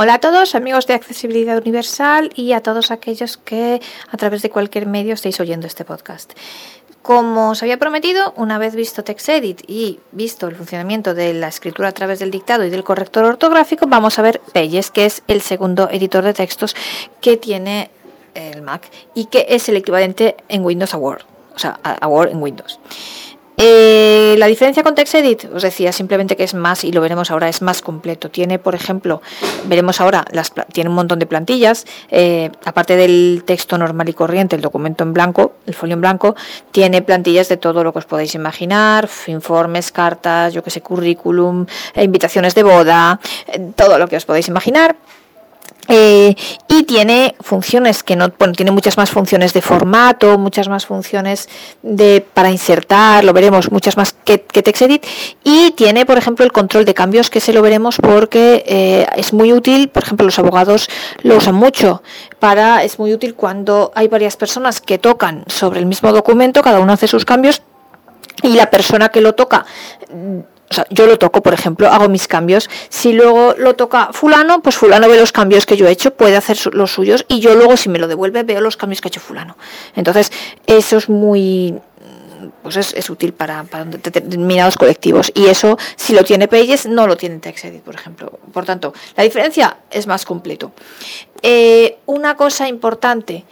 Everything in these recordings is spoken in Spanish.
Hola a todos, amigos de Accesibilidad Universal y a todos aquellos que a través de cualquier medio estéis oyendo este podcast. Como os había prometido, una vez visto TextEdit y visto el funcionamiento de la escritura a través del dictado y del corrector ortográfico, vamos a ver Pages, que es el segundo editor de textos que tiene el Mac y que es el equivalente en Windows a Word, o sea, a Word en Windows. Eh, la diferencia con TextEdit, os decía simplemente que es más, y lo veremos ahora, es más completo. Tiene, por ejemplo, veremos ahora, las, tiene un montón de plantillas, eh, aparte del texto normal y corriente, el documento en blanco, el folio en blanco, tiene plantillas de todo lo que os podéis imaginar, informes, cartas, yo que sé, currículum, eh, invitaciones de boda, todo lo que os podéis imaginar. Eh, y tiene funciones que no, bueno, tiene muchas más funciones de formato, muchas más funciones de para insertar, lo veremos, muchas más que, TextEdit. Y tiene, por ejemplo, el control de cambios, que se lo veremos porque eh, es muy útil, por ejemplo, los abogados lo usan mucho. Para, es muy útil cuando hay varias personas que tocan sobre el mismo documento, cada uno hace sus cambios y la persona que lo toca o sea, yo lo toco, por ejemplo, hago mis cambios. Si luego lo toca fulano, pues fulano ve los cambios que yo he hecho, puede hacer los suyos y yo luego si me lo devuelve veo los cambios que ha hecho fulano. Entonces, eso es muy pues es, útil para, determinados colectivos y eso si lo tiene Pages no lo tiene TextEdit por ejemplo por tanto la diferencia es más completo eh, una cosa importante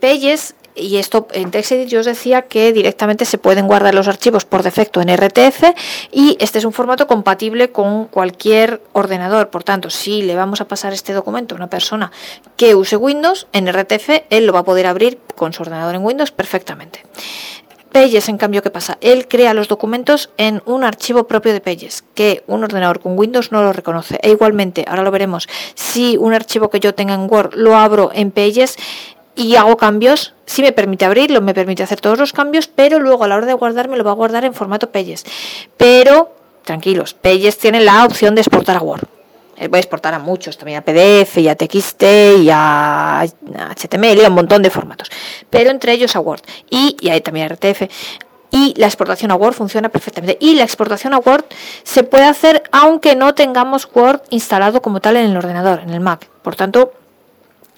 Pages y esto en TextEdit yo os decía que directamente se pueden guardar los archivos por defecto en RTF y este es un formato compatible con cualquier ordenador. Por tanto, si le vamos a pasar este documento a una persona que use Windows en RTF, él lo va a poder abrir con su ordenador en Windows perfectamente. Pages, en cambio, ¿qué pasa? Él crea los documentos en un archivo propio de Pages, que un ordenador con Windows no lo reconoce. E igualmente, ahora lo veremos, si un archivo que yo tenga en Word lo abro en Pages, y hago cambios, sí me permite abrirlo, me permite hacer todos los cambios, pero luego a la hora de guardarme lo va a guardar en formato Pages. Pero, tranquilos, Pages tiene la opción de exportar a Word. Eh, voy a exportar a muchos, también a PDF y a TXT y a HTML y a un montón de formatos. Pero entre ellos a Word y, y hay también a RTF. Y la exportación a Word funciona perfectamente. Y la exportación a Word se puede hacer aunque no tengamos Word instalado como tal en el ordenador, en el Mac. Por tanto,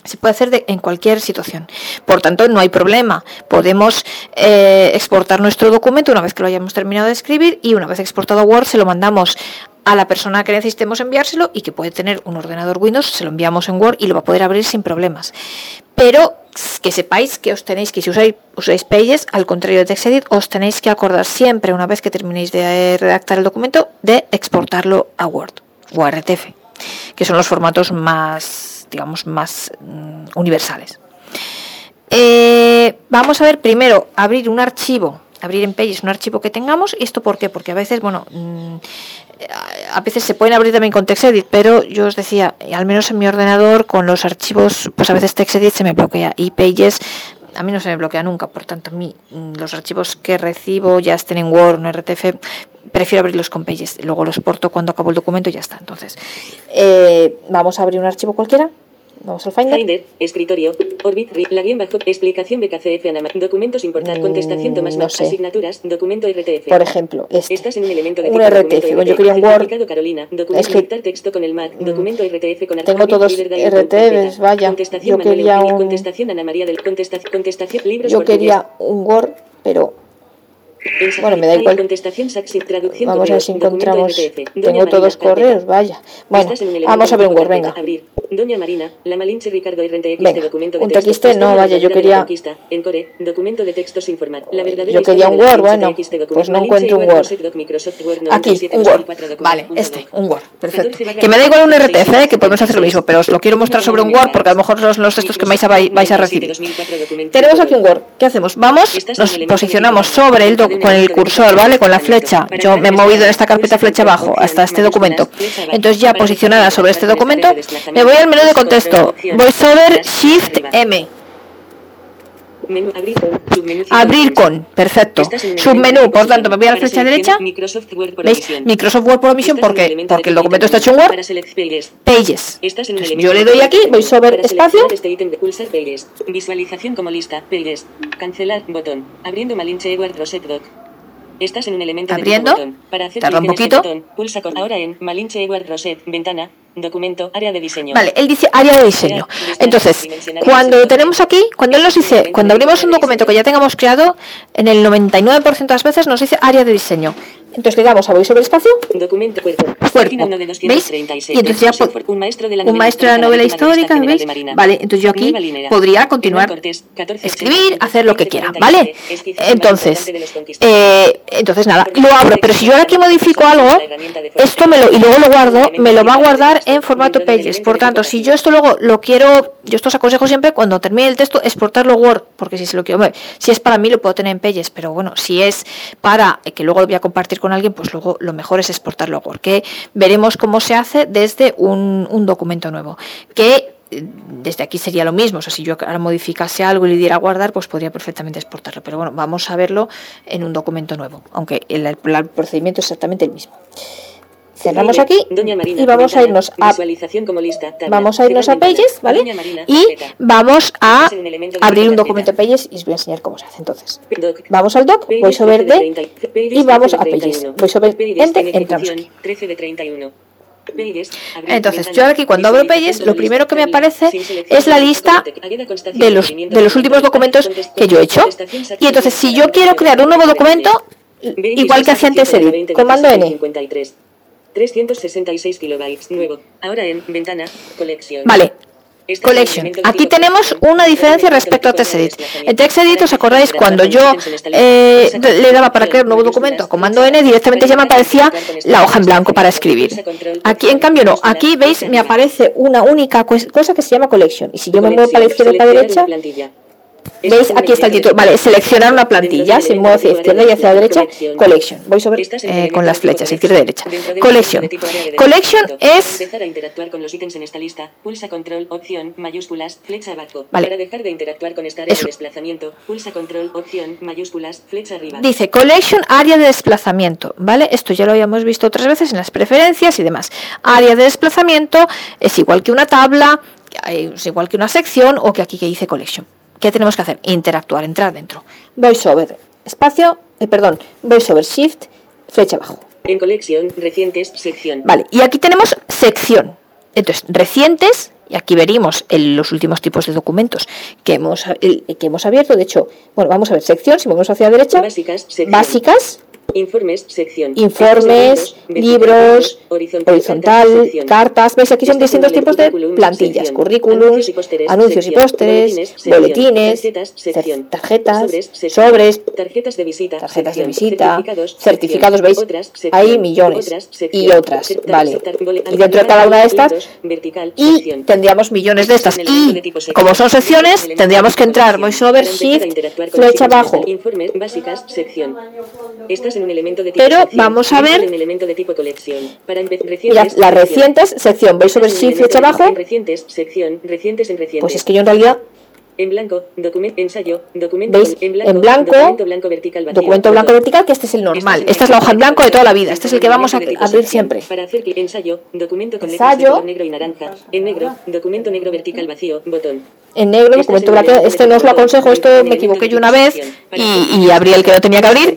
se puede hacer en cualquier situación. Por tanto, no hay problema. Podemos eh, exportar nuestro documento una vez que lo hayamos terminado de escribir y una vez exportado a Word se lo mandamos a la persona que necesitemos enviárselo y que puede tener un ordenador Windows, se lo enviamos en Word y lo va a poder abrir sin problemas. Pero que sepáis que os tenéis que, si usáis, Pages, al contrario de TextEdit, os tenéis que acordar siempre, una vez que terminéis de redactar el documento, de exportarlo a Word o RTF, que son los formatos más digamos, más mm, universales. Eh, vamos a ver primero, abrir un archivo, abrir en Pages un archivo que tengamos. ¿Y esto por qué? Porque a veces, bueno, mm, a veces se pueden abrir también con TextEdit, pero yo os decía, al menos en mi ordenador, con los archivos, pues a veces TextEdit se me bloquea y Pages a mí no se me bloquea nunca, por tanto, mí mm, los archivos que recibo ya estén en Word en RTF, prefiero abrirlos con Pages. Luego los porto cuando acabo el documento y ya está. Entonces, eh, vamos a abrir un archivo cualquiera. Vamos al Finder. Finder, escritorio, Orbit, la guion bajo, explicación BKCF, documentos importantes, mm, contestación Tomás no sé. asignaturas, documento RTF. Por ejemplo, este. Estás en un elemento de un RTF. Bueno, yo quería un Word. Carolina, documento es texto con el Mac, mm, documento RTF con Tengo todos RTFs, vaya. Contestación yo quería un... contestación Ana María del contestación, contestación libros Yo quería un Word, pero bueno, me da igual. Vamos a ver si encontramos. Tengo todos correos, vaya. Bueno, vamos a ver un Word, venga. Doña Marina, la Malinche Ricardo Venga, documento de un TXT, no, vaya, yo quería... En core, documento de texto sin format. La verdadera yo quería un Word, bueno, pues no encuentro un Word. Aquí, un Word. Vale, este, un Word, perfecto. Que me da igual un RTF, ¿eh? que podemos hacer lo mismo, pero os lo quiero mostrar sobre un Word porque a lo mejor son los textos que vais a, vais a recibir. Tenemos aquí un Word. ¿Qué hacemos? Vamos, nos posicionamos sobre el con el cursor, ¿vale? Con la flecha. Yo me he movido en esta carpeta flecha abajo hasta este documento. Entonces ya posicionada sobre este documento, me voy el menú de contexto. VoiceOver Shift M. Abrir con, perfecto. Submenú, por tanto, me voy a la flecha derecha. ¿Veis? Microsoft Word Provision, ¿por qué? Porque el documento está hecho en Word. Pages. yo le doy aquí, VoiceOver espacio. Visualización como lista, Pages. Cancelar, botón. Abriendo Malinche Word Doc. Estás en un elemento Abriendo. de. Para hacer Tarda un poquito. Botón, pulsa con ahora en Malinche Edward Rosette, ventana, Documento, área de diseño. Vale, él dice área de diseño. Entonces, cuando tenemos aquí, cuando él nos dice, cuando abrimos un documento que ya tengamos creado, en el 99% de las veces nos dice área de diseño. Entonces le damos a voy sobre espacio. Documento cuerpo. Cuerpo. Página 1 de ¿Veis? 236. Y entonces ya un maestro de la novela maestro de la novela histórica, ¿veis? Vale, entonces yo aquí podría continuar, Hernán Cortés, 14, escribir, hacer lo que quiera, 15, ¿vale? Entonces, eh, entonces nada, lo abro, pero si yo ahora aquí modifico algo, esto me lo, y luego lo guardo, me lo va a guardar en formato Pages. Por tanto, si yo esto luego lo quiero, yo esto os aconsejo siempre cuando termine el texto exportarlo Word, porque si se lo quiero, si es para mí lo puedo tener en Pages, pero bueno, si es para eh, que luego lo voy a compartir con alguien, pues luego lo mejor es exportarlo a Word, que veremos cómo se hace desde un, un documento nuevo, que eh, desde aquí sería lo mismo, o sea, si yo ahora modificase algo y le diera a guardar, pues podría perfectamente exportarlo, pero bueno, vamos a verlo en un documento nuevo, aunque el, el procedimiento es exactamente el mismo. Cerramos aquí y vamos a irnos a vamos a irnos a. Pages, ¿vale? Y vamos a Este de abrir un documento Pages y os voy a enseñar cómo se hace entonces. Vamos al doc, voy Pages sobre 13 de D 30, Pages y vamos 13 a de Pages. 31. Voy sobre Pages Enter, en entramos aquí. 13 de 31. Pages, abrir Entonces, yo aquí cuando abro Pages, lo primero que me aparece es la lista de los, de los últimos documentos que yo he hecho. Y entonces, si yo quiero crear un nuevo documento, igual que hacía antes Edit, comando N. 53. 366 kilobytes nuevo. Ahora en ventana, colección. Vale, Este Collection. Aquí tenemos una diferencia Elemento respecto a TextEdit. En TextEdit, ¿os acordáis cuando yo eh, le daba para crear un nuevo documento? Comando N, directamente ya me aparecía la hoja en blanco para escribir. Aquí, en cambio, no. Aquí, ¿veis? Me aparece una única cosa que se llama Collection. Y si yo me muevo para la izquierda o para la derecha, ¿Veis? Aquí está el título. Vale, seleccionar una plantilla. Si muevo hacia izquierda y hacia la derecha, Collection. Voy sobre eh, con las flechas, izquierda y derecha. Collection. Collection es Empezar a interactuar con los ítems en esta lista. Pulsa control, opción, mayúsculas, flecha abajo. Vale. Para dejar de interactuar con esta área Eso. de desplazamiento, pulsa control, opción, mayúsculas, flecha arriba. Dice Collection área de desplazamiento, ¿vale? Esto ya lo habíamos visto otras veces en las preferencias y demás. Área de desplazamiento es igual que una tabla, es igual que una sección o que aquí que dice Collection. ¿Qué tenemos que hacer? Interactuar, entrar dentro. VoiceOver, espacio, eh, perdón, VoiceOver Shift, flecha abajo. En colección, recientes, sección. Vale, y aquí tenemos sección. Entonces, recientes, y aquí veríamos el- los últimos tipos de documentos que hemos, el- que hemos abierto. De hecho, bueno, vamos a ver sección, si movemos hacia la derecha, Básicas, sección. básicas, Informes, sección. informes, libros, horizontal, cartas. ¿Veis? Aquí son distintos tipos de plantillas, currículums, Anuncios y pósteres, boletines, Tarjetas, Sobres, tarjetas de visita, tarjetas de visita, certificados, ¿veis? Hay millones y otras, vale. Y dentro de cada una de estas, y tendríamos millones de estas. Y como son secciones, tendríamos que entrar VoiceOver Shift, flecha abajo. Informes básicas, sección. Estás en un elemento de tipo Pero sección. vamos a ver- En elemento de tipo colección. Para recientes, las recientes, sección, Estás en un Shift, flecha abajo. En recientes, sección, recientes en recientes. Pues es que yo en realidad En blanco, documento, ensayo, documento ¿Veis? en blanco, En blanco, documento blanco vertical vacío, documento blanco botón. vertical, que este es el normal. Estás Esta es la hoja en blanco de toda la vida. Este es el que vamos a abrir siempre. Para hacer clic, ensayo, documento con letras de Ensayo. color negro y naranja. En negro, documento negro vertical vacío, botón. En negro, Estás documento blanco. Este no os lo aconsejo, esto me equivoqué yo una vez y, y abrí el que no tenía que abrir.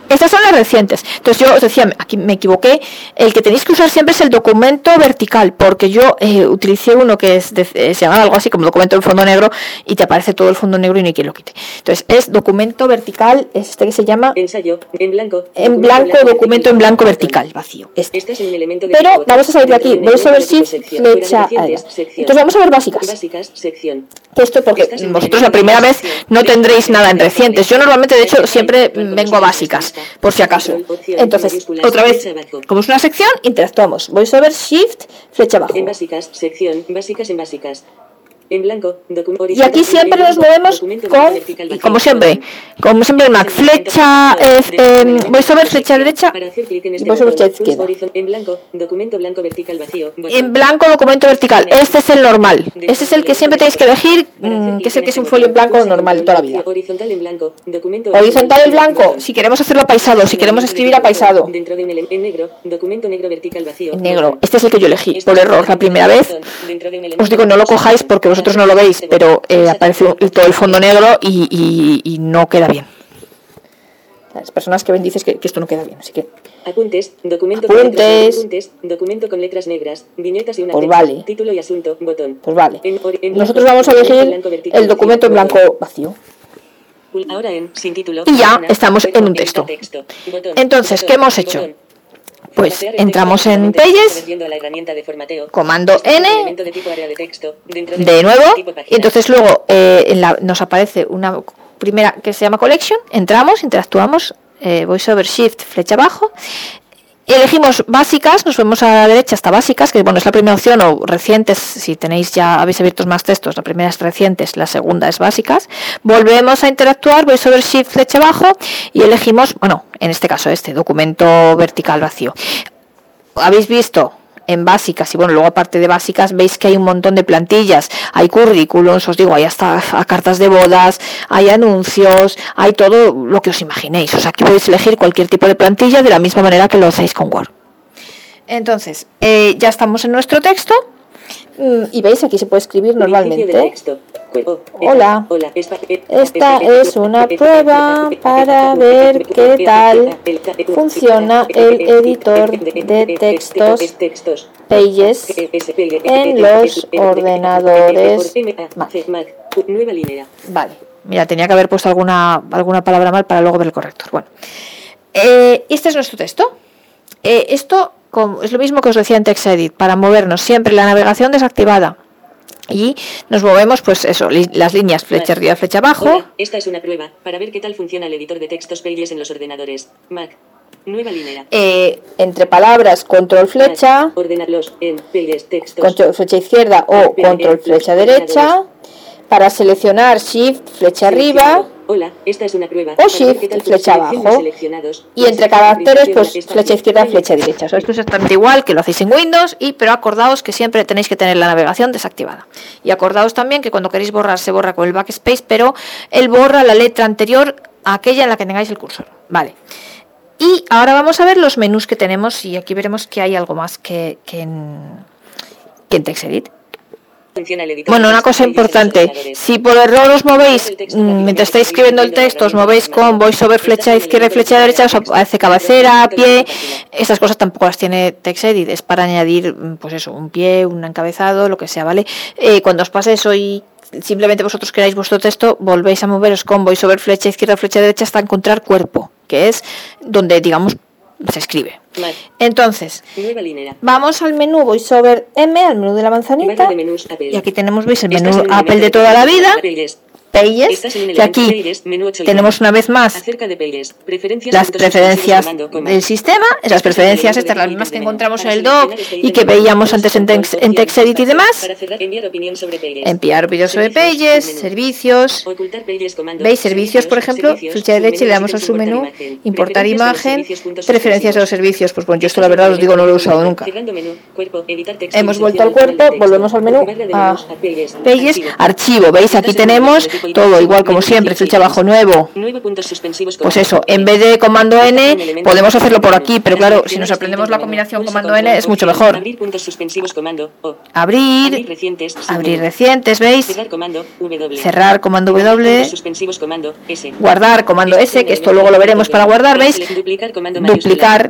Estas son las recientes. Entonces yo os decía, aquí me equivoqué. El que tenéis que usar siempre es el documento vertical, porque yo eh, utilicé uno que es de- eh, se llama algo así como documento en fondo negro y te aparece todo el fondo negro y no hay quien lo quite. Entonces es documento vertical, es este que se llama Ensayo, en blanco. en blanco, documento en blanco vertical, vacío. Este. Estás en un elemento de Pero vamos a salir de aquí. Voy a de si flecha. Entonces vamos a ver básicas. Básicas, sección. Esto porque vosotros la primera vez no tendréis nada en recientes. Yo normalmente, de hecho, siempre control, vengo a básicas, por si acaso. Entonces, otra vez, como es una sección, interactuamos. VoiceOver Shift, flecha abajo. En básicas, sección, básicas en básicas. En blanco, documento Y aquí siempre nos movemos con, y como siempre, como siempre el Mac, flecha, eh, eh, VoiceOver flecha derecha, en este y VoiceOver flecha izquierda. En blanco, documento blanco vertical vacío. En blanco, documento vertical. Este es el normal. Este es el que siempre tenéis que elegir, mm, que es el que es este un folio en blanco normal toda la vida. Horizontal en blanco, documento Horizontal en blanco, si queremos hacerlo apaisado, si queremos escribir apaisado. Dentro de un ele- en negro, documento negro vertical vacío. En negro. Este es el que yo elegí, Este por error, la primera vez. Os digo, no lo cojáis porque vosotros no Para lo veis, pero eh, aparece todo el fondo negro y, y- y no queda bien. Las personas que ven dices que, que esto no queda bien, así que Apuntes, documento Apuntes. con letras, apuntes, documento con letras negras, viñetas y una Pues vale. título y asunto, botón. Pues vale. En- en Nosotros vamos a elegir blanco vertical, el documento en blanco vacío. Ahora en sin título. Y ya estamos en un texto. Entonces, ¿qué hemos hecho? Pues el entramos en Pages, comando Este N, de de nuevo, y entonces luego eh, en la- nos aparece una primera que se llama Collection, entramos, interactuamos, eh, VoiceOver Shift, flecha abajo, elegimos básicas, nos vemos a la derecha hasta básicas, que bueno, es la primera opción, o recientes, si tenéis ya, habéis abierto más textos, la primera es recientes, la segunda es básicas, volvemos a interactuar, VoiceOver Shift, flecha abajo, y elegimos, bueno, en este caso este, documento vertical vacío. habéis visto en básicas y bueno, luego aparte de básicas veis que hay un montón de plantillas, hay currículums, os digo, hay hasta a cartas de bodas, hay anuncios, hay todo lo que os imaginéis. O sea, aquí podéis elegir cualquier tipo de plantilla de la misma manera que lo hacéis con Word. Entonces, eh, ya estamos en nuestro texto y veis aquí se puede escribir normalmente. Hola. E- Esta e- es una prueba para ver qué tal funciona el editor de textos Pages en los ordenadores Mac. Vale. Mira, tenía que haber puesto alguna, alguna palabra mal para luego ver el corrector. Bueno, Eh, este es nuestro texto. Eh, esto como- es lo mismo que os decía en TextEdit, para movernos siempre la navegación desactivada. Y nos movemos, pues eso, li- las líneas flecha arriba, flecha abajo. Hola, esta es una prueba para ver qué tal funciona el editor de textos Pages en los ordenadores. Mac. Nueva línea. Eh, entre palabras, control flecha, Mac. Ordenarlos en Pages textos. control flecha izquierda o control flecha derecha. Para seleccionar, shift, flecha arriba. Hola, esta es una prueba. O ver shift, flecha abajo. Y entre Principio caracteres, pues flecha izquierda, flecha derecha. Esto es exactamente igual que lo hacéis en Windows, y pero acordaos que siempre tenéis que tener la navegación desactivada. Y acordaos también que cuando queréis borrar, se borra con el backspace, pero él borra la letra anterior a aquella en la que tengáis el cursor. Vale. Y ahora vamos a ver los menús que tenemos, y aquí veremos que hay algo más que, que en, que en TextEdit. Editor. Bueno, una textos cosa importante, si por error os movéis, mm, mientras estáis escribiendo el texto, os movéis con voiceover flecha izquierda y flecha derecha, os aparece cabecera, pie, esas cosas tampoco las tiene TextEdit, es para añadir, mm, pues eso, un pie, un encabezado, lo que sea, ¿vale? Eh, cuando os pase eso y simplemente vosotros queráis vuestro texto, volvéis a moveros con voiceover flecha izquierda, flecha derecha hasta encontrar cuerpo, que es donde, digamos, se escribe. Mac. Entonces, vamos al menú voiceover M, al menú de la manzanita, y aquí tenemos, veis, el Estás menú Apple de toda la vida, Pages. Y aquí menú tenemos una vez más las preferencias del sistema, esas preferencias estas, las mismas que menú. encontramos en el doc este y que menú, veíamos antes en, Tex- TextEdit y demás. Enviar opinión sobre Pages. Servicios. ¿Veis? Servicios, por ejemplo, flecha derecha y le damos al submenú, submenú, importar imagen, preferencias de los servicios. Pues bueno, yo esto la verdad os digo no lo he usado nunca. Menú, Hemos vuelto al cuerpo, volvemos al menú, de a Pages, archivo. ¿Veis? Aquí tenemos todo igual como siempre, flecha abajo nuevo. Pues eso, en vez de comando N, podemos hacerlo por aquí, pero claro, si nos aprendemos la combinación comando N es mucho mejor. Abrir puntos suspensivos comando O. Abrir Abrir, recientes. ¿veis? Cerrar comando W. Cerrar comando guardar comando S, que esto luego lo veremos para guardar, ¿veis? Duplicar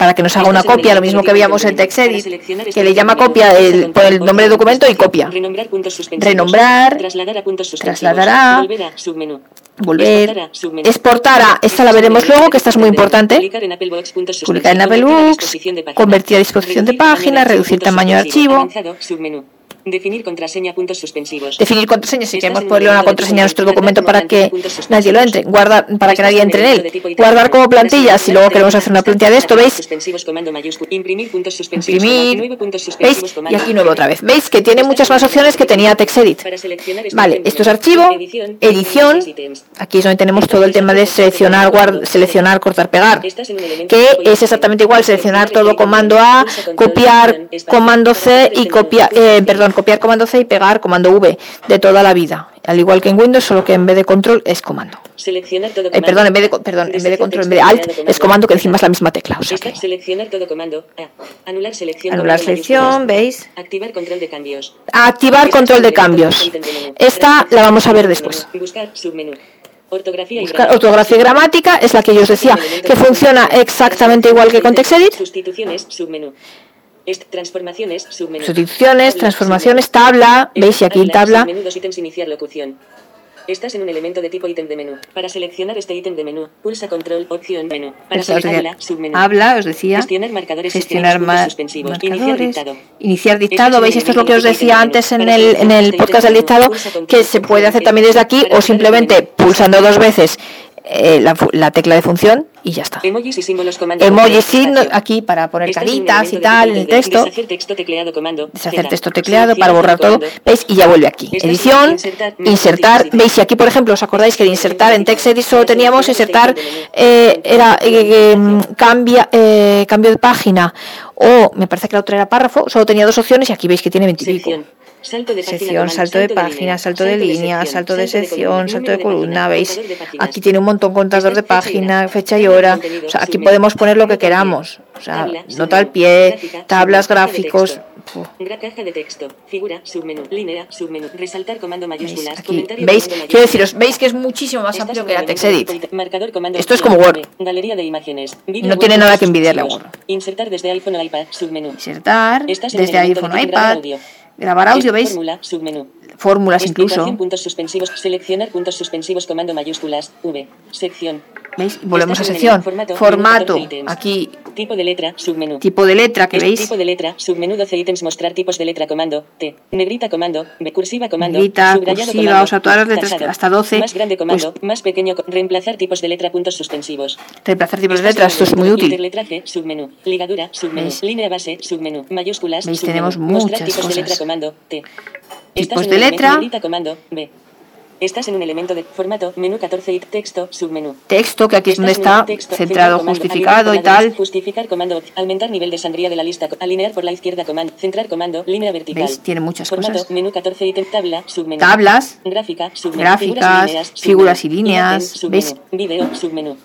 para que nos haga una copia, lo mismo que veíamos en TextEdit, que le llama copia, el, pone el nombre del documento y copia. Renombrar Trasladar a puntos Volver Exportar a esta la veremos luego, que esta es muy importante. Publicar en Apple Books, puntos Publicar en Apple suspensivos, convertir a disposición de página. de reducir tamaño de archivo. Definir contraseña puntos suspensivos. Definir contraseña, si queremos ponerle una contraseña a nuestro documento para que nadie lo entre, guardar para que nadie en entre en él. Guardar como plantilla, si luego queremos hacer una plantilla de esto, ¿veis? Imprimir puntos suspensivos. ¿veis? Y aquí nuevo otra vez. ¿Veis? Que tiene muchas más opciones que tenía TextEdit. Este Vale, esto es archivo, edición, aquí es donde tenemos todo el tema de seleccionar, guard- seleccionar, cortar, pegar, que es exactamente igual, seleccionar todo comando A, copiar comando C y copiar, eh, perdón, copiar comando C y pegar comando V de toda la vida. Al igual que en Windows, solo que en vez de control es comando. Todo Eh, comando. perdón, en vez de, co- perdón, en vez de Desacción control, en vez de alt, es comando que encima es la misma tecla. O sea que Seleccionar todo comando. A. Anular selección. anular. ¿veis? Activar control de cambios. Activar control de cambios. Esta la vamos a ver después. Buscar submenú. Ortografía y Buscar ortografía y gramática es la que yo os decía que funciona exactamente igual que con TextEdit. Sustituciones, submenú. Est- transformaciones, submenú. Sustituciones, transformaciones, tabla, veis y aquí tabla. ítems, iniciar locución. Estás en un elemento de tipo ítem de menú. Para seleccionar este ítem de menú, pulsa control, opción, menú. Para seleccionar submenú. habla, os decía, Gestionar marcadores gestionar ma- suspensivos. Iniciar marcadores, dictado. iniciar Este dictado, veis, esto es lo que os decía antes en el, en seleccionar el este podcast del dictado, que se puede hacer también desde aquí o simplemente pulsando dos veces eh, la, tecla de función y ya está. Emojis y símbolos comando. Emojis, signo, aquí para poner un caritas y tal en el texto. Deshacer texto tecleado comando. deshacer texto tecleado para borrar todo. ¿veis? Y ya vuelve aquí. Estás en Edición, insertar. ¿veis? Y aquí, por ejemplo, ¿os acordáis que de insertar en TextEdit solo teníamos insertar, eh, era eh, eh, cambia, eh, cambio de página o me parece que la otra era párrafo, solo tenía dos opciones y aquí veis que tiene 20 y pico. Sección. Salto de Sección, salto de página, salto de línea, salto de sección, salto de columna, ¿veis? Aquí tiene un montón contador de página, fecha y hora. O sea, aquí podemos poner lo que queramos. O sea, nota al pie, tablas, gráficos. texto. Puf. Gra- Caja de texto, figura, submenú, línea, submenú, resaltar comando ¿Veis? mayúsculas, Aquí, comentario ¿veis? comando Quiero deciros, veis que es muchísimo más amplio que la TextEdit. Marcador comando Esto es como Word. B, Galería de imágenes. Vídeo, No tiene nada que envidiarle a. Word. Insertar desde iPhone o iPad, submenú. Insertar desde iPhone o iPad, audio. Grabar audio, ¿veis? Fórmula, submenú. Fórmulas incluso. puntos suspensivos, seleccionar puntos suspensivos, comando mayúsculas, V, sección. ¿Veis? Volvemos a en el sección. formato, Formato. menú 14 ítems. Aquí, Tipo de letra, submenú. tipo de letra que veis. Tipo de letra, submenú 12 ítems, mostrar tipos de letra, comando, T, negrita, comando, B, cursiva, comando, Negrita, subrayado, cursiva, comando, o sea, todas las letras hasta 12, Más grande, comando, pues- más pequeño, reemplazar tipos de letra, puntos suspensivos. Reemplazar tipos de en esto es muy útil. Submenú, ligadura, submenú, ¿Veis? línea base, submenú, mayúsculas, ¿Veis? submenú, Tenemos mostrar muchas tipos de letra, cosas. comando, T. Tipos Estás de letra. negrita, comando, B. Estás en un elemento de formato, menú 14 y texto, submenú. Texto, que aquí es donde está texto, centrado, comando, justificado y tal. Justificar comando, aumentar nivel de sangría de la lista, alinear por la izquierda comando, centrar comando, línea vertical. ¿Veis? Tiene muchas Formato, cosas. menú 14 ítem, tabla, submenú. Tablas, Gráfica, submenú. Gráficas, figuras y líneas, Imagen, ¿veis? submenú. Video, submenú.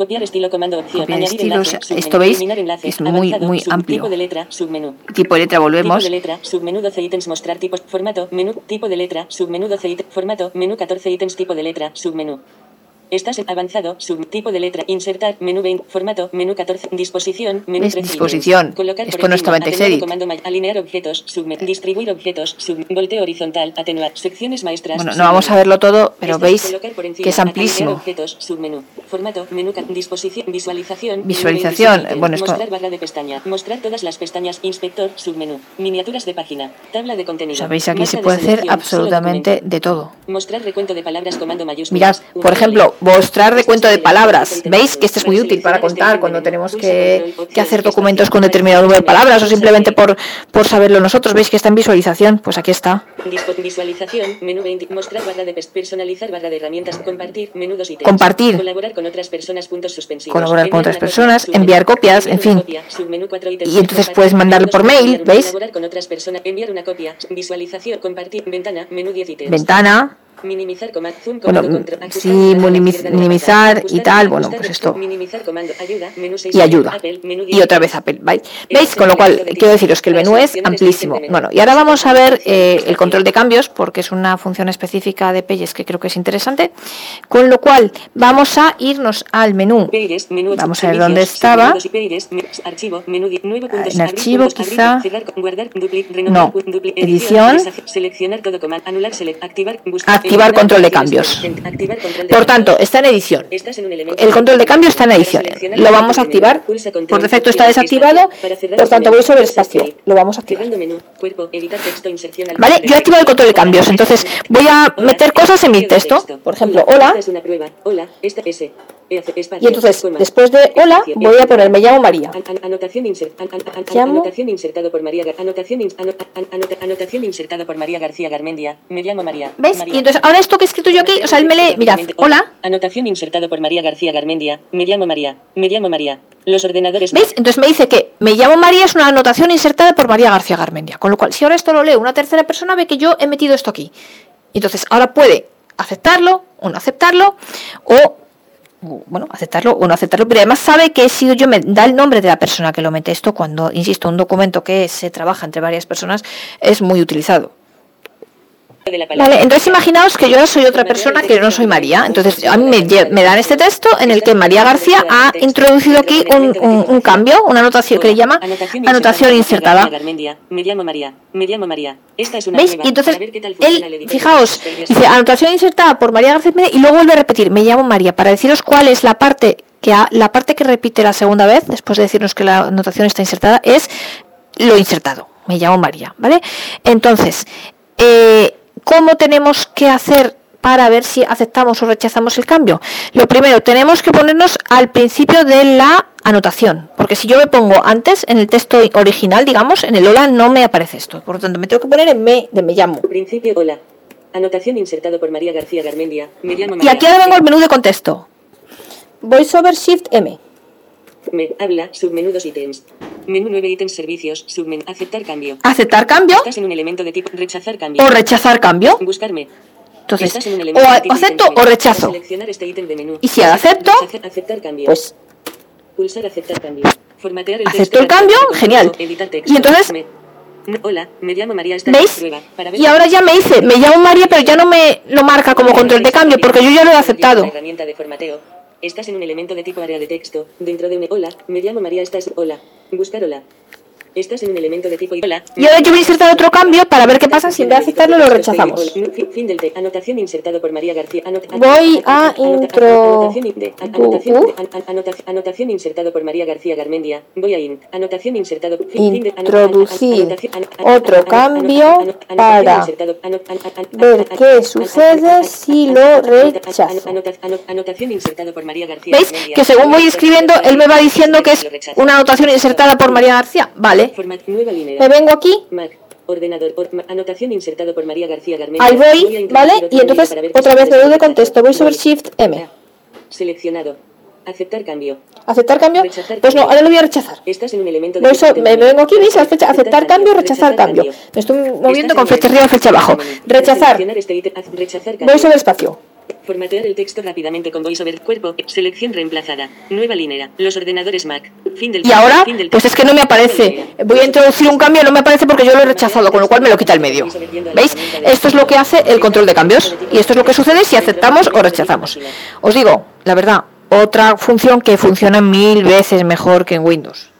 Copiar estilo comando opción. Copiar añadir estilo, enlace, esto veis, enlace, es muy, avanzado, muy amplio. Tipo de letra, submenú. Tipo de letra, volvemos. Tipo de letra, submenú 12 ítems, mostrar tipos, formato, menú, tipo de letra, submenú 12 ítems, formato, menú 14 ítems, tipo de letra, submenú. Estás en avanzado, subtipo de letra, insertar, menú 20, formato, menú 14, disposición, menú ¿Ves? 13 Disposición. Colocar por encima, TextEdit. atenuado, comando alinear objetos, subme- distribuir objetos, sub, volteo horizontal, atenuar, secciones maestras. Bueno, no vamos a verlo todo, pero veis por encima, que es amplísimo. objetos, submenú, formato, menú, disposición, visualización. Visualización, menú 27, bueno, esto- Mostrar barra de pestaña, mostrar todas las pestañas, inspector, submenú, miniaturas de página, tabla de contenido. Sabéis, aquí se de puede hacer absolutamente de todo. Mostrar recuento de palabras comando mayúsculas. Mirad, por ejemplo, mostrar de es el palabras. ¿Veis que este es muy útil para contar cuando de tenemos que, hacer documentos con determinado número de palabras o simplemente por, por saberlo nosotros? ¿Veis que está en visualización? Pues aquí está. Dispo- Visualización, menú 20, mostrar barra de pes- personalizar barra de herramientas, compartir, menú dos ítems. Compartir. Colaborar con otras personas, puntos suspensivos. Colaborar con Enviar otras personas, copias, en fin. Y entonces puedes mandarlo por mail, ¿veis? Colaborar con otras personas, enviar una copia, visualización, compartir, ventana, menú 10 ítems. Ventana. Minimizar comando, zoom, Bueno, comando, mm, sí, de la minimizar y tal, bueno, pues esto. Minimizar comando, ayuda, menú 6 Y ayuda. Apple, menú Y otra vez Apple. ¿Veis? ¿Veis? Con lo cual, quiero deciros que el menú es amplísimo. Bueno, y ahora vamos a ver eh, el control de cambios, porque es una función específica de Pages que creo que es interesante. Con lo cual, vamos a irnos al menú. Vamos a ver dónde estaba. puntos, En archivo, quizá. No. Edición. deshacer, seleccionar todo comando, anular, select, activar, buscar, Activar control de cambios. Por tanto, cambios. está en edición. El control de cambio está en edición. Lo el vamos a activar. Por defecto está desactivado. Por tanto, voy sobre pulsa espacio. Lo vamos a activar. Vale, yo he activado el control de cambios. Entonces, voy a meter cosas en mi texto. Por ejemplo, hola. Y entonces, después de hola, voy a poner me llamo María. An- an- anotación, anotación insertado por María insertada por María García Garmendia. Me llamo María. María. Y entonces, ahora esto que he escrito yo aquí, o sea, él me lee, mirad, hola. Anotación insertado por María García Garmendia. Me llamo María. Me llamo María. Los ordenadores. ¿Veis? Entonces me dice que me llamo María es una anotación insertada por María García Garmendia. Con lo cual, si ahora esto lo lee una tercera persona, ve que yo he metido esto aquí. Entonces, ahora puede aceptarlo o no aceptarlo, o, o, bueno, aceptarlo o no aceptarlo, pero además sabe que he sido yo, me da el nombre de la persona que lo mete esto cuando, insisto, un documento que se trabaja entre varias personas es muy utilizado. Vale, entonces imaginaos que yo ahora soy otra persona que no soy María. Entonces a mí me, me dan este texto en el que María García ha introducido aquí un, un- un cambio, una anotación que le llama anotación insertada. Garmendia. Me llamo María. Me llamo María. Esta es una ¿Veis? Y entonces, él, fijaos, dice anotación insertada por María García y luego vuelve a repetir, me llamo María, para deciros cuál es la parte que ha- la parte que repite la segunda vez, después de decirnos que la anotación está insertada, es lo insertado. Me llamo María, ¿vale? Entonces, eh, ¿cómo tenemos que hacer para ver si aceptamos o rechazamos el cambio? Lo primero, tenemos que ponernos al principio de la anotación, porque si yo me pongo antes en el texto original, digamos, en el hola no me aparece esto, por lo tanto me tengo que poner en me de me llamo. Principio hola. Anotación insertado por María García Garmendia. Me llamo Y aquí ahora vengo al menú de contexto. VoiceOver Shift M. Me habla, submenú dos ítems. Menú 9 ítems servicios, submenú aceptar cambio. Aceptar cambio Estás en un elemento de tipo rechazar cambio. o rechazar cambio. Buscarme. Entonces, Estás en un o a- acepto o rechazo. Seleccionar este ítem de menú. Y si acepto, aceptar cambio. Pues Pulsar aceptar cambio. Formatear el Acepto texto el cambio, genial. Y entonces- hola, me llamo María. Esta es ¿veis? Para ver Y ahora ya me dice, me llamo María, pero ya no me lo marca como control de cambio porque yo ya lo he aceptado. Herramienta de formateo. Estás en un elemento de tipo área de texto. Dentro de un hola, me llamo María. Esta es hola. Buscar hola. Estás en un elemento de tipo hola. Y ahora yo voy a insertar otro cambio para ver qué pasa si en vez de aceptarlo lo rechazamos. Fin, del te- anotación insertado por María García. Voy a intro- Anotación, in- de- an- anotación, de- an- an- anotación- anotación insertado por María García Garmendia. Voy a in. Anotación insertado. de- Introducir otro cambio para ver qué sucede si lo rechazo. ¿Veis? Que según voy escribiendo, él me va diciendo que es una anotación insertada por María García. Vale. Me vengo aquí Mac. Ordenador. or- ma- anotación insertado por María García Garmendia. Ahí Voy ¿vale? Y entonces otra vez sucede menú de contexto, voy sobre. Shift M. Seleccionado. Aceptar cambio. ¿Aceptar cambio? Pues no, ahora lo voy a rechazar. Estás en un elemento de Voy tipo so- de me vengo aquí, ¿veis? La flecha, aceptar cambio, rechazar cambio. Me estoy moviendo con flecha arriba y flecha abajo. Rechazar. Este Rechazar. Voy sobre espacio. Formatear el texto rápidamente con VoiceOver cuerpo. Selección reemplazada. Nueva línea. Los ordenadores Mac. Fin del Y ahora, fin del pues es que no me aparece. Voy a introducir un cambio, no me aparece porque yo lo he rechazado, con lo cual me lo quita el medio. ¿Veis? Esto es lo que hace el control de cambios. Y esto es lo que sucede si aceptamos o rechazamos. Os digo, la verdad, otra función que funciona mil veces mejor que en Windows.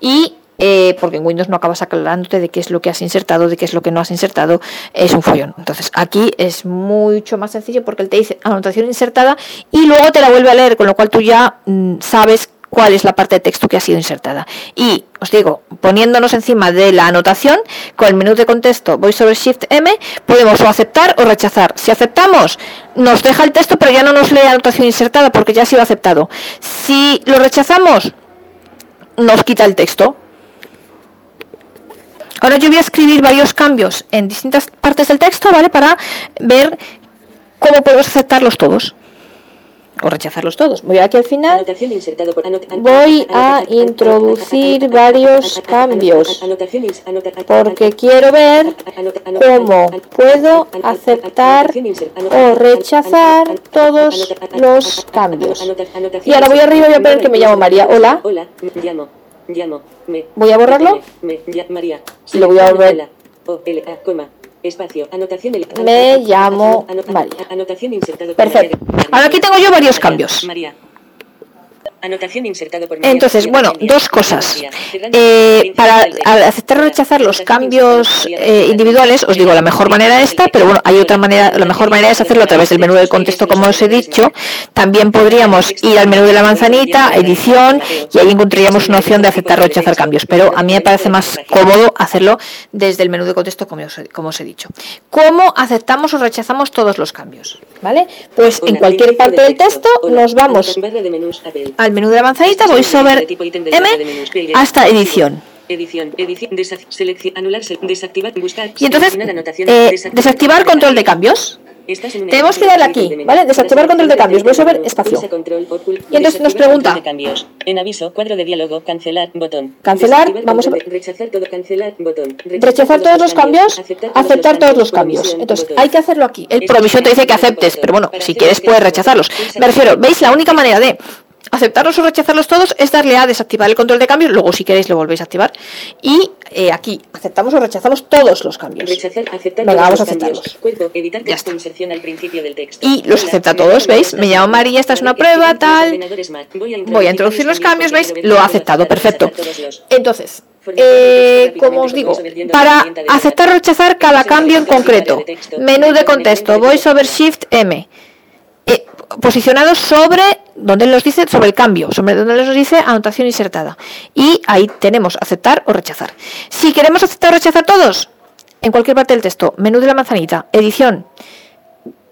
Y eh, porque en Windows no acabas aclarándote de qué es lo que has insertado, de qué es lo que no has insertado, es un follón. Entonces aquí es mucho más sencillo porque él te dice anotación insertada y luego te la vuelve a leer, con lo cual tú ya mm, sabes cuál es la parte de texto que ha sido insertada. Y os digo, poniéndonos encima de la anotación, con el menú de contexto voy sobre Shift M, podemos o aceptar o rechazar. Si aceptamos, nos deja el texto, pero ya no nos lee anotación insertada porque ya ha sido aceptado. Si lo rechazamos, nos quita el texto. Ahora yo voy a escribir varios cambios en distintas partes del texto, ¿vale? Para ver cómo podemos aceptarlos todos. O rechazarlos todos. Voy aquí al final. Voy a introducir varios cambios, Porque quiero ver cómo puedo aceptar o rechazar todos los cambios. Y ahora voy arriba y voy a poner que me llamo María. Hola. Hola, me llamo, llamo, me. Voy a borrarlo. Me, ya- María. Y lo voy a volver. Hola, O, L, A, coma, espacio, anotación. el- Me llamo María. Anotación insertado Perfecto. Ahora aquí tengo yo varios cambios. María. Anotación insertado por Entonces, bueno, dos cosas. Eh, para del al aceptar o rechazar los cambios eh, individuales, os digo, la mejor manera esta, pero bueno, hay otra manera, la mejor manera es hacerlo a través del menú de contexto, como os he dicho. También podríamos ir al menú de la manzanita, edición, y ahí encontraríamos una opción de aceptar o rechazar cambios, pero a mí me parece más cómodo hacerlo desde el menú de contexto, como os, he- como os he dicho. ¿Cómo aceptamos o rechazamos todos los cambios? ¿Vale? Pues en cualquier parte de del texto. nos vamos Apple. Al menú de la manzanita, voy sobre M hasta edición. Edición, edición, selección, anular, se- desactivar, buscar, Y entonces, eh, desactivar control de cambios. Tenemos que darle aquí, ¿vale? Desactivar control de cambios. Voy sobre espacio. Pulsa control o pul- Y entonces nos pregunta. En aviso, cuadro de diálogo, cancelar, botón. Cancelar, vamos a de- Rechazar todo, cancelar, botón. Rechazar todos los cambios, aceptar todos los cambios. Entonces, hay que hacerlo aquí. El promisión te dice que aceptes, pero bueno, si quieres puedes rechazarlos. Me refiero, ¿veis? La única manera de aceptarlos o rechazarlos todos es darle a desactivar el control de cambios, luego si queréis lo volvéis a activar. Y eh, aquí aceptamos o rechazamos todos los cambios. Rechazar, aceptar Venga, todos vamos a aceptarlos. Ya está. al principio del texto. Y los Hola, acepta todos, ¿veis? Me llamo María, esta es una prueba, tal. Voy a Voy a introducir los cambios, ¿veis? Lo ha aceptado, perfecto. Entonces, eh, como os digo, para aceptar o rechazar cada cambio en concreto, menú de contexto, voice over shift M, eh, posicionados sobre donde nos dice sobre el cambio, sobre donde nos dice anotación insertada. Y ahí tenemos aceptar o rechazar. Si queremos aceptar o rechazar todos, en cualquier parte del texto, menú de la manzanita, edición,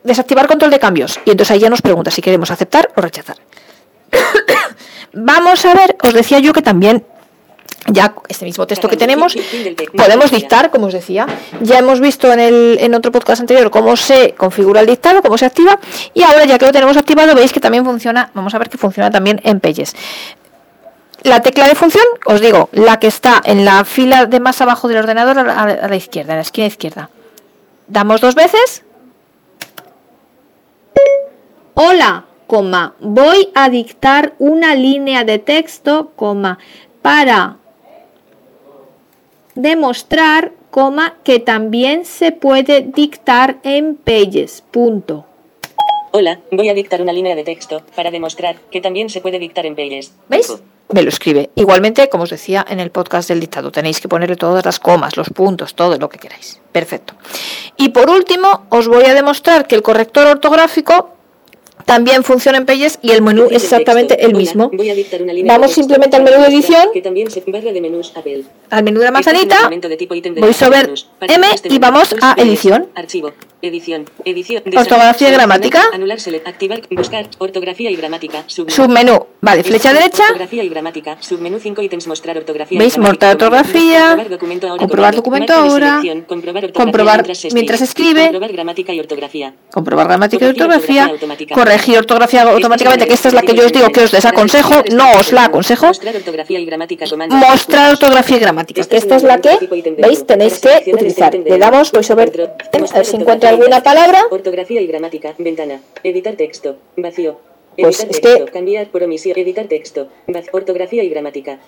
desactivar control de cambios. Y entonces ahí ya nos pregunta si queremos aceptar o rechazar. Vamos a ver, os decía yo que también ya este mismo texto que tenemos podemos dictar, como os decía. Ya hemos visto en, el, en otro podcast anterior cómo se configura el dictado, cómo se activa. Y ahora ya que lo tenemos activado, veis que también funciona, vamos a ver que funciona también en Pages. La tecla de función, os digo, la que está en la fila de más abajo del ordenador a la, a la izquierda, en la esquina izquierda. Damos dos veces. Hola, coma, voy a dictar una línea de texto, coma, para demostrar, coma, que también se puede dictar en Pages. Punto. Hola, voy a dictar una línea de texto para demostrar que también se puede dictar en Pages. ¿Veis? Me lo escribe. Igualmente, como os decía en el podcast del dictado, tenéis que ponerle todas las comas, los puntos, todo lo que queráis. Perfecto. Y por último, os voy a demostrar que el corrector ortográfico también funciona en Pages y el menú es exactamente el mismo. Vamos simplemente al menú de edición, al menú de la Este manzanita, voy sobre. M de y vamos a edición. Archivo. Edición. Edición. Ortografía y gramática. Anular, select, activar, buscar, ortografía y gramática. Submenú. submenú, vale, flecha derecha, Ortografía y gramática. Submenú 5 ítems. Mostrar ortografía. y ¿Veis? Mostrar ortografía, Comprobar documento ahora. comprobar comando. documento Marca de ahora, selección, Comprobar ortografía comprobar mientras escribe. Comprobar gramática y ortografía. comprobar gramática y Corregir ortografía, ortografía automática. corregir ortografía automáticamente, que esta es la que yo os digo que os desaconsejo, no os la aconsejo. Mostrar ortografía y gramática. comando. Mostrar ortografía y gramática, que esta es la que, veis, tenéis que utilizar. Le damos, ver, a ver si encuentro alguna palabra. Ortografía y gramática. Ventana. Editar texto. Vacío. Pues Editar es texto. que- Cambiar por omisión. Editar texto. Ortografía y gramática.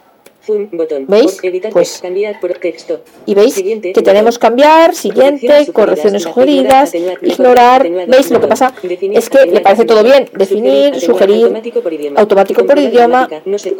Zoom. Botón. ¿Veis? Editar Pues- texto. Cambiar por texto. Y veis Siguiente, que tenemos cambiar, siguiente, correcciones sugeridas, ignorar. ¿Veis? Lo que pasa es que le parece todo bien. Definir, sugerir, automático por idioma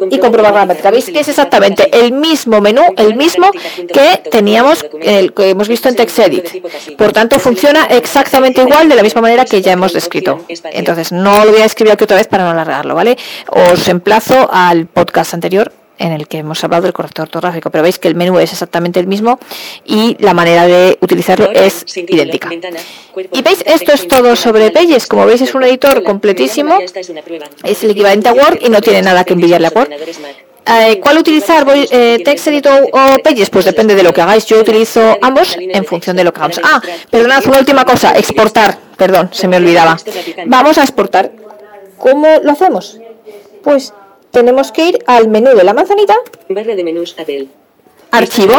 y comprobar gramática. ¿Veis que es exactamente el mismo menú, el mismo que teníamos, el que hemos visto en TextEdit? Por tanto, funciona exactamente igual de la misma manera que ya hemos descrito. Entonces, no lo voy a escribir aquí otra vez para no alargarlo, ¿vale? Os emplazo al podcast anterior en el que hemos hablado del corrector ortográfico, pero veis que el menú es exactamente el mismo y la manera de utilizarlo es idéntica. Y veis, esto es todo sobre Pages. Como veis, es un editor completísimo. Es el equivalente a Word y no tiene nada que envidiarle a Word. Eh, ¿Cuál utilizar? Voy, eh, ¿TextEdit o, o Pages? Pues depende de lo que hagáis. Yo utilizo ambos en función de lo que hagamos. Ah, perdonad, una última cosa. Exportar. Perdón, se me olvidaba. Vamos a exportar. ¿Cómo lo hacemos? Pues tenemos que ir al menú de la manzanita, Barra de menús Apple. archivo,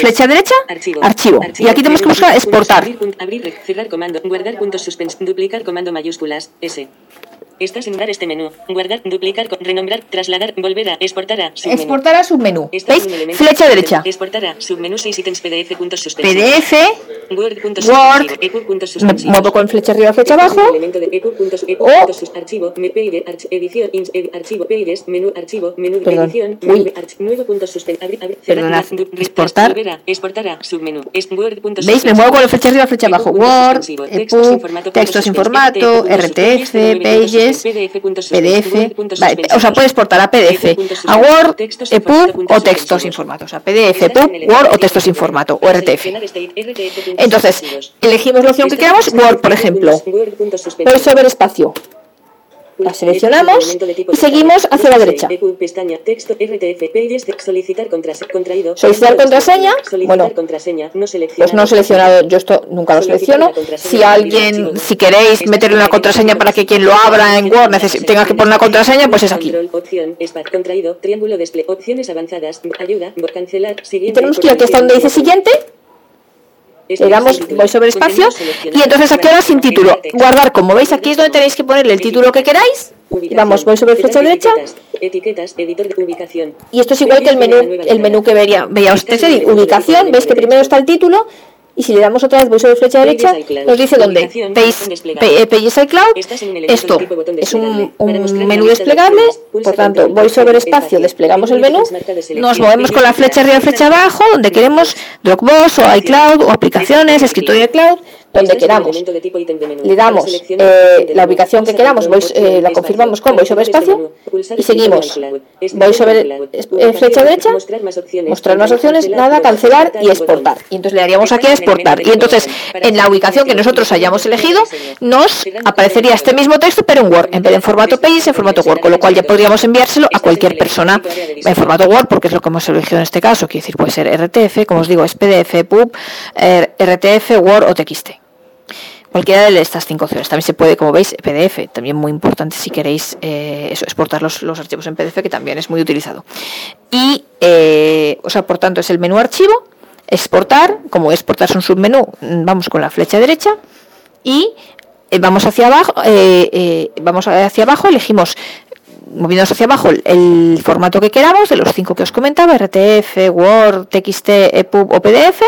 flecha derecha, archivo. Y aquí tenemos que buscar exportar. Abrir, abrir, cerrar comando, guardar puntos suspens, duplicar comando mayúsculas, S. Estás en dar este menú. Guardar, duplicar, renombrar, trasladar, volver a, exportar a, submenú. Exportar a submenú. ¿Veis? Flecha derecha. Exportar a, submenú 6 ítems PDF puntos. PDF, Word, puntos Word, puntos me muevo con flecha arriba, flecha Este abajo. elemento de puntos, puntos sus- archivo, me pide, arch- edición, ins- ed- archivo, pages, menú, archivo, menú, Perdón. edición, menú, arch- nuevo punto suspen, abrir, abrir, cerrar, Perdonad. du- du- Exportar. volver a, exportar a, submenú, es Word, puntos ¿Veis? Me muevo con la flecha arriba, flecha abajo. EPUB, puntos Word, suspensivos, textos sin EPUB, formato, textos sin puntos formato, RTF, puntos Pages, suspensivos, PDF, Vale, o sea, puede exportar a PDF, a Word, EPUB puntos o textos sin formato. O sea, PDF, EPUB, Word o textos sin formato, o RTF. Entonces, elegimos la opción que queramos, Word, por ejemplo. Voy sobre espacio. La seleccionamos y seguimos hacia la derecha. Solicitar contraseña, bueno, Pues no he seleccionado, yo esto nunca lo selecciono. Si alguien, si queréis meterle una contraseña para que quien lo abra en Word tenga que poner una contraseña, pues es aquí. Y tenemos que ir aquí hasta donde dice siguiente, le damos voy sobre espacio y entonces aquí ahora sin título. Guardar, como veis aquí es donde tenéis que ponerle el título que queráis Vamos, voy sobre flecha derecha. Etiquetas, editor de ubicación. Y esto es igual que el menú, el menú que vería, veíamos TextEdit, ubicación, veis que primero está el título y si le damos otra vez voy sobre flecha derecha, nos dice dónde. Pages iCloud. Esto. es un, un menú desplegable, por tanto, voy sobre espacio, desplegamos el menú, nos movemos con la flecha arriba y flecha abajo, donde queremos Dropbox o iCloud o aplicaciones, escritorio de cloud, donde queramos. Le damos eh, la ubicación que queramos, eh, la confirmamos con voy sobre espacio y seguimos. Voy sobre eh, flecha derecha, mostrar más opciones, nada, cancelar y exportar. Y entonces le daríamos aquí a exportar. Y entonces en la ubicación que nosotros hayamos elegido nos aparecería este mismo texto pero en Word, en vez de en formato Pages, en formato Word, con lo cual ya podríamos enviárselo a cualquier persona en formato Word porque es lo que hemos elegido en este caso. Quiere decir, puede ser RTF, como os digo, es PDF, PUB, RTF, Word o TXT. Cualquiera de estas cinco opciones. También se puede, como veis, PDF, también muy importante si queréis eh, eso, exportar los, archivos en PDF, que también es muy utilizado. Y, eh, o sea, por tanto, es el menú archivo, exportar, como exportar es un submenú, vamos con la flecha derecha y eh, vamos hacia abajo, vamos hacia abajo, elegimos moviéndonos hacia abajo el formato que queramos, de los cinco que os comentaba, RTF, Word, TXT, EPUB o PDF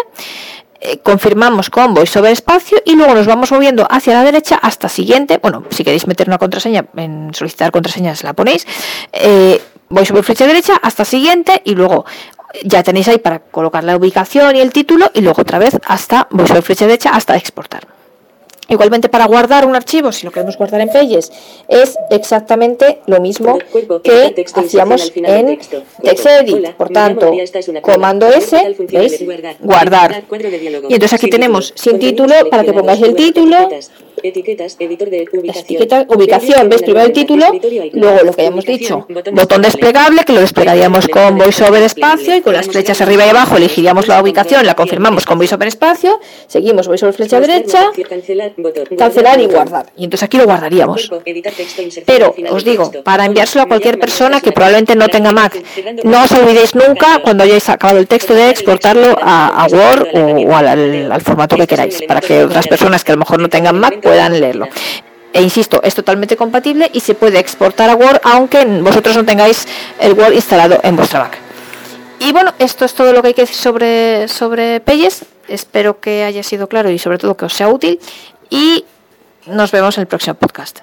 eh, confirmamos con sobre espacio y luego nos vamos moviendo hacia la derecha hasta siguiente. Bueno, si queréis meter una contraseña, en solicitar contraseñas la ponéis. Eh, sobre flecha derecha hasta siguiente y luego ya tenéis ahí para colocar la ubicación y el título y luego otra vez hasta sobre flecha derecha hasta exportar. Igualmente para guardar un archivo, si lo queremos guardar en Pages, es exactamente lo mismo que hacíamos en TextEdit. Por tanto, comando S, ¿veis? Guardar. Y entonces aquí tenemos sin título para que pongáis el título, Etiquetas, editor de ubicación. ubicación, ¿ves? Primero el título, luego lo que hayamos dicho, botón desplegable, que lo desplegaríamos con VoiceOver espacio y con las flechas arriba y abajo elegiríamos la ubicación, la confirmamos con VoiceOver espacio, seguimos VoiceOver flecha derecha, cancelar y guardar. Y entonces aquí lo guardaríamos. Pero os digo, para enviárselo a cualquier persona que probablemente no tenga Mac, no os olvidéis nunca cuando hayáis acabado el texto de exportarlo a, Word o, al, al formato que queráis, para que otras personas que a lo mejor no tengan Mac puedan leerlo. E insisto, es totalmente compatible y se puede exportar a Word aunque vosotros no tengáis el Word instalado en vuestra Mac. Y bueno, esto es todo lo que hay que decir sobre, sobre Pages. Espero que haya sido claro y sobre todo que os sea útil. Y nos vemos en el próximo podcast.